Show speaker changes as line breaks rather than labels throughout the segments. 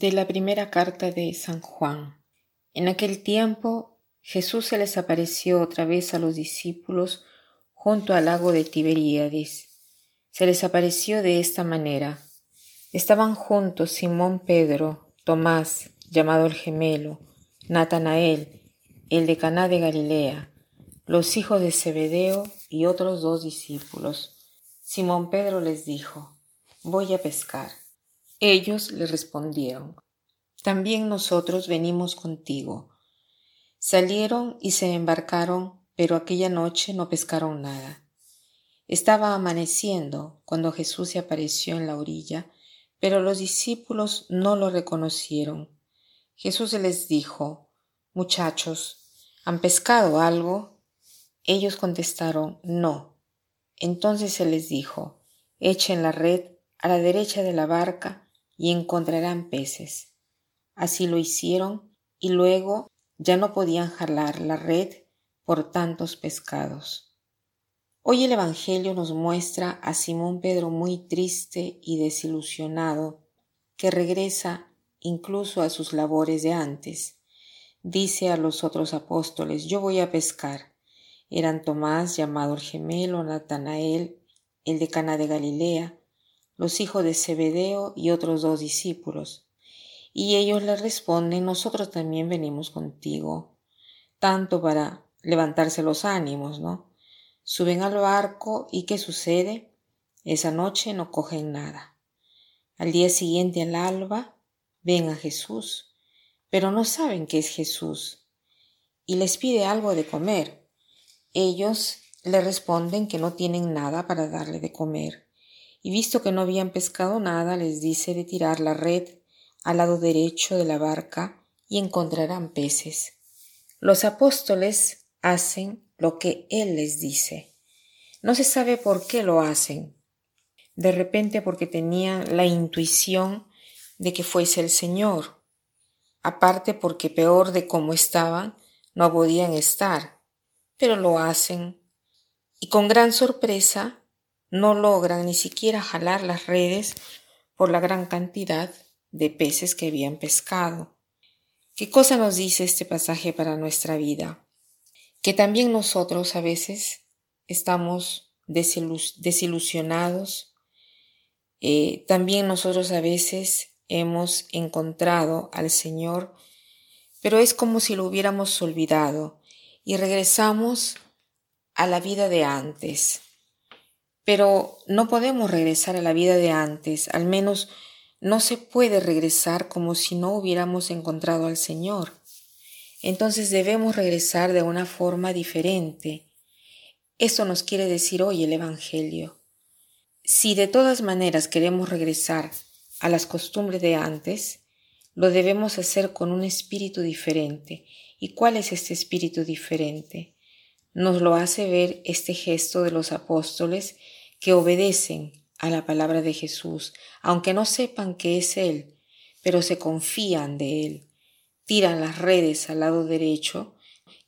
De la primera carta de San Juan. En aquel tiempo Jesús se les apareció otra vez a los discípulos junto al lago de Tiberíades. Se les apareció de esta manera. Estaban juntos Simón Pedro, Tomás, llamado el gemelo, Natanael, el de Caná de Galilea, los hijos de Zebedeo y otros dos discípulos. Simón Pedro les dijo, Voy a pescar. Ellos le respondieron, También nosotros venimos contigo. Salieron y se embarcaron, pero aquella noche no pescaron nada. Estaba amaneciendo cuando Jesús se apareció en la orilla, pero los discípulos no lo reconocieron. Jesús les dijo, Muchachos, ¿han pescado algo? Ellos contestaron, No. Entonces se les dijo, Echen la red a la derecha de la barca y encontrarán peces. Así lo hicieron y luego ya no podían jalar la red por tantos pescados. Hoy el Evangelio nos muestra a Simón Pedro muy triste y desilusionado, que regresa incluso a sus labores de antes. Dice a los otros apóstoles, yo voy a pescar. Eran Tomás, llamado el gemelo, Natanael, el de Cana de Galilea, los hijos de Zebedeo y otros dos discípulos. Y ellos le responden, nosotros también venimos contigo, tanto para levantarse los ánimos, ¿no? Suben al barco y ¿qué sucede? Esa noche no cogen nada. Al día siguiente, al alba, ven a Jesús, pero no saben que es Jesús, y les pide algo de comer. Ellos le responden que no tienen nada para darle de comer y visto que no habían pescado nada, les dice de tirar la red al lado derecho de la barca y encontrarán peces. Los apóstoles hacen lo que Él les dice. No se sabe por qué lo hacen. De repente porque tenían la intuición de que fuese el Señor. Aparte porque peor de cómo estaban, no podían estar. Pero lo hacen. Y con gran sorpresa no logran ni siquiera jalar las redes por la gran cantidad de peces que habían pescado. ¿Qué cosa nos dice este pasaje para nuestra vida? Que también nosotros a veces estamos desilusionados, eh, también nosotros a veces hemos encontrado al Señor, pero es como si lo hubiéramos olvidado y regresamos a la vida de antes pero no podemos regresar a la vida de antes, al menos no se puede regresar como si no hubiéramos encontrado al Señor. Entonces debemos regresar de una forma diferente. Eso nos quiere decir hoy el Evangelio. Si de todas maneras queremos regresar a las costumbres de antes, lo debemos hacer con un espíritu diferente. ¿Y cuál es este espíritu diferente? Nos lo hace ver este gesto de los apóstoles que obedecen a la palabra de Jesús, aunque no sepan que es Él, pero se confían de Él. Tiran las redes al lado derecho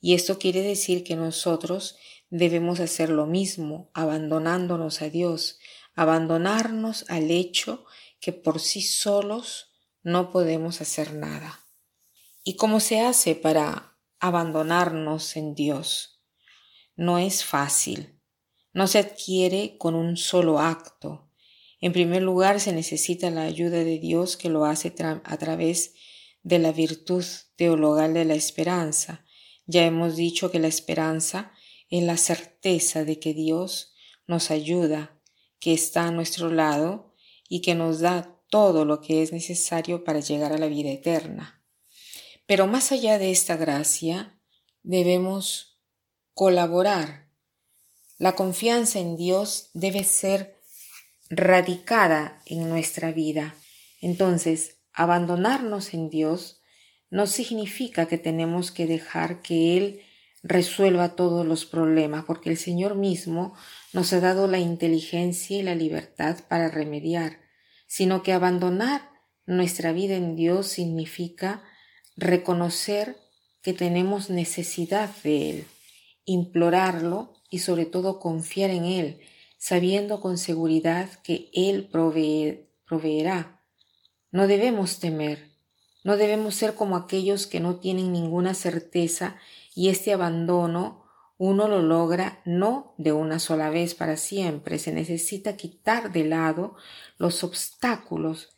y esto quiere decir que nosotros debemos hacer lo mismo, abandonándonos a Dios, abandonarnos al hecho que por sí solos no podemos hacer nada. ¿Y cómo se hace para abandonarnos en Dios? No es fácil no se adquiere con un solo acto. En primer lugar, se necesita la ayuda de Dios que lo hace a través de la virtud teologal de la esperanza. Ya hemos dicho que la esperanza es la certeza de que Dios nos ayuda, que está a nuestro lado y que nos da todo lo que es necesario para llegar a la vida eterna. Pero más allá de esta gracia, debemos colaborar la confianza en Dios debe ser radicada en nuestra vida. Entonces, abandonarnos en Dios no significa que tenemos que dejar que Él resuelva todos los problemas, porque el Señor mismo nos ha dado la inteligencia y la libertad para remediar, sino que abandonar nuestra vida en Dios significa reconocer que tenemos necesidad de Él, implorarlo y sobre todo confiar en Él, sabiendo con seguridad que Él proveerá. No debemos temer, No debemos ser como aquellos que no tienen ninguna certeza y este abandono uno lo logra no de una sola vez para siempre. Se necesita quitar de lado los obstáculos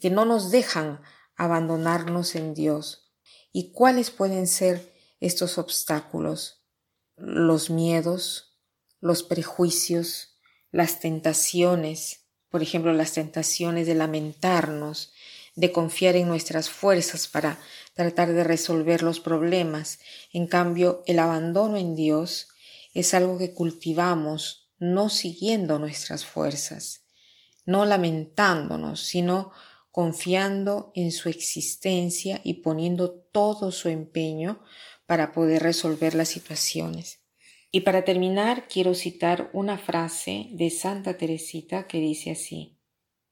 que no nos dejan abandonarnos en Dios. ¿Y cuáles pueden ser estos obstáculos? Los miedos, los prejuicios, las tentaciones, por ejemplo, las tentaciones de lamentarnos, de confiar en nuestras fuerzas para tratar de resolver los problemas. En cambio, el abandono en Dios es algo que cultivamos no siguiendo nuestras fuerzas, no lamentándonos, sino confiando en su existencia y poniendo todo su empeño para poder resolver las situaciones. Y para terminar, quiero citar una frase de Santa Teresita que dice así,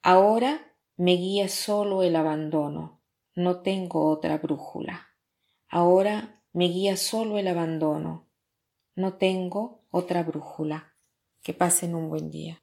Ahora me guía solo el abandono, no tengo otra brújula. Ahora me guía solo el abandono, no tengo otra brújula. Que pasen un buen día.